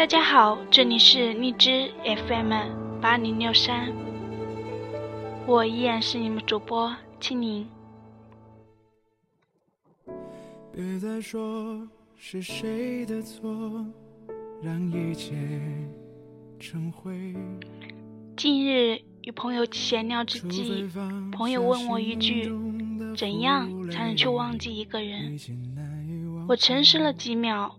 大家好，这里是荔枝 FM 八零六三，我依然是你们主播青柠。别再说是谁的错，让一切成灰。近日与朋友闲聊之际，朋友问我一句：“怎样才能去忘记一个人？”我沉思了几秒，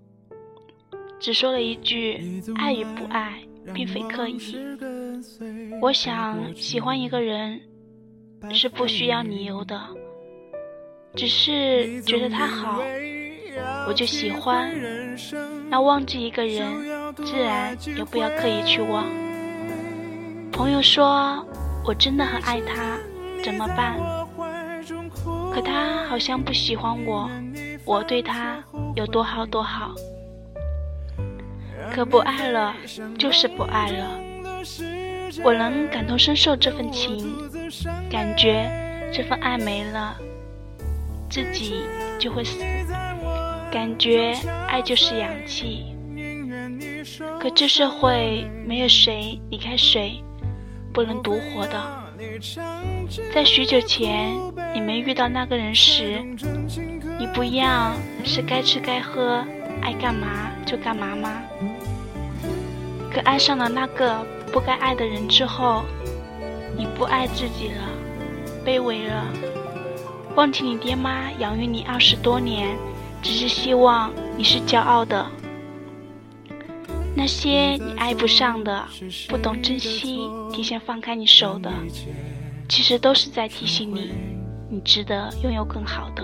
只说了一句：“爱与不爱，并非刻意。”我想喜欢一个人是不需要理由的，只是觉得他好，我就喜欢。要忘记一个人，自然也不要刻意去忘。朋友说：“我真的很爱他，怎么办？”可他好像不喜欢我，我对他有多好多好。可不爱了，就是不爱了。我能感同身受这份情，感觉这份爱没了，自己就会死。感觉爱就是氧气。可这社会没有谁离开谁。不能独活的。在许久前，你没遇到那个人时，你不一样是该吃该喝，爱干嘛就干嘛吗？可爱上了那个不该爱的人之后，你不爱自己了，卑微了，忘记你爹妈养育你二十多年，只是希望你是骄傲的。那些你爱不上的、不懂珍惜、提前放开你手的，其实都是在提醒你，你值得拥有更好的。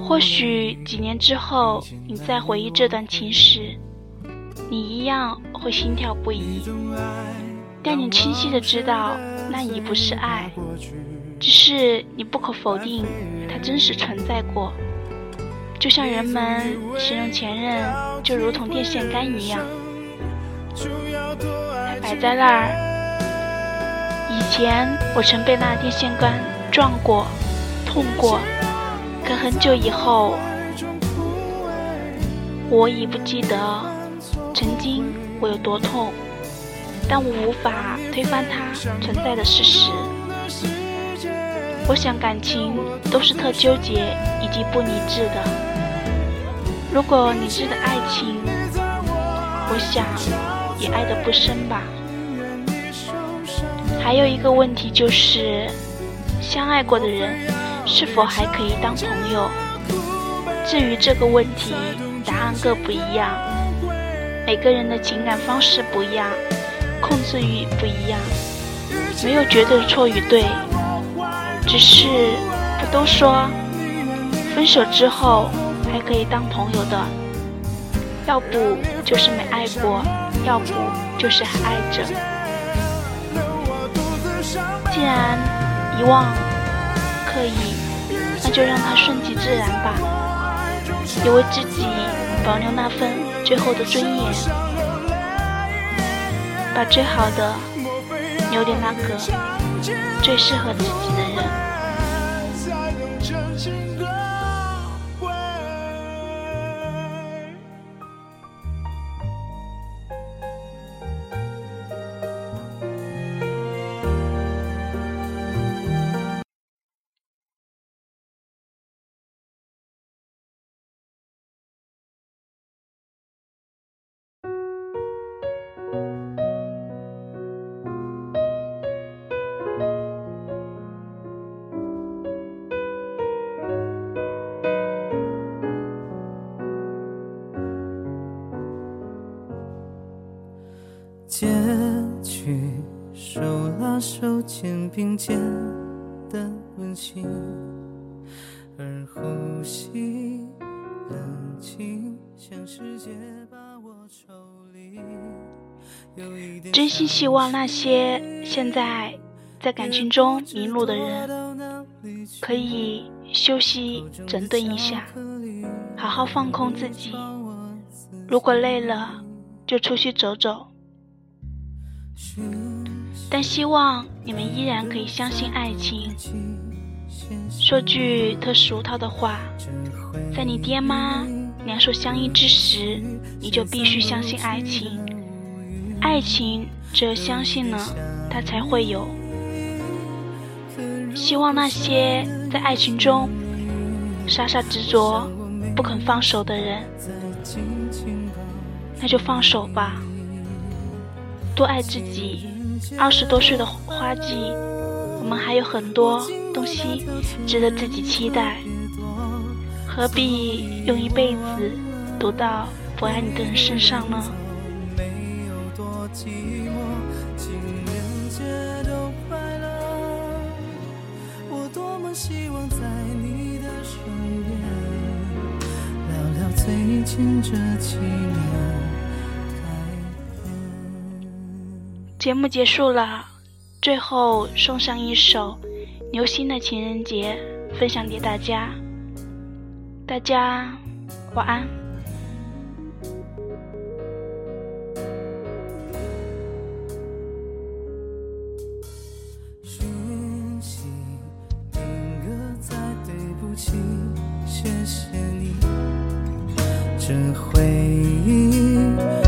或许几年之后，你再回忆这段情时，你一样会心跳不已，但你清晰的知道，那已不是爱，只是你不可否定，它真实存在过。就像人们形容前任，就如同电线杆一样，它摆在那儿。以前我曾被那电线杆撞过，痛过，可很久以后，我已不记得曾经我有多痛，但我无法推翻它存在的事实。我想感情都是特纠结以及不理智的。如果理智的爱情，我想也爱得不深吧。还有一个问题就是，相爱过的人是否还可以当朋友？至于这个问题，答案各不一样。每个人的情感方式不一样，控制欲不一样，没有绝对的错与对。只是不都说，分手之后。还可以当朋友的，要不就是没爱过，要不就是还爱着。既然遗忘可以，那就让它顺其自然吧，也为自己保留那份最后的尊严，把最好的留给那个最适合自己的人。肩并肩的温馨，而呼吸冷静，像世界把我抽离。真心希望那些现在在感情中迷路的人，可以休息整顿一下，好好放空自己。如果累了，就出去走走。但希望你们依然可以相信爱情。说句特俗套的话，在你爹妈两手相依之时，你就必须相信爱情。爱情只有相信了，它才会有。希望那些在爱情中傻傻执着、不肯放手的人，那就放手吧。多爱自己。二十多岁的花季，我们还有很多东西值得自己期待。何必用一辈子赌到不爱你的人身上呢？希望在你的身边聊聊最近这几年。节目结束了，最后送上一首刘星的情人节，分享给大家。大家晚安。这回忆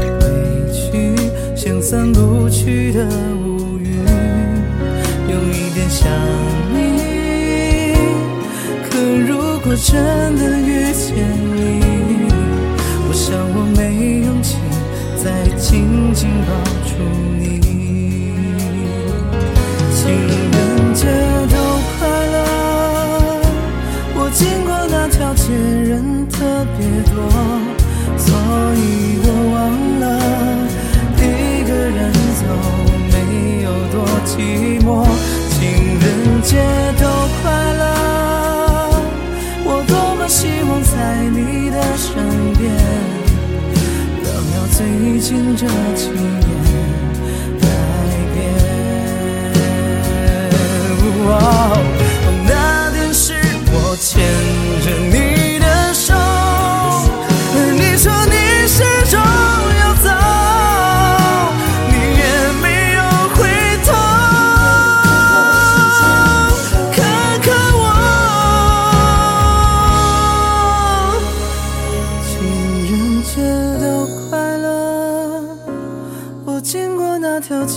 委屈像散不去的乌云，有一点想你。可如果真的遇见你，我想我没勇气再紧紧抱着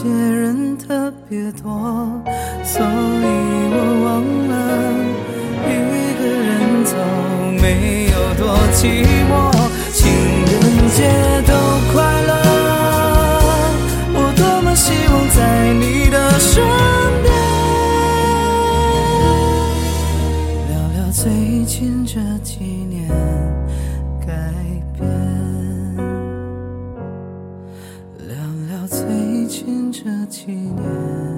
些人特别多，所以我忘了一个人走没有多寂寞。情人节都快乐，我多么希望在你的身边，聊聊最近这几年改变。这几年。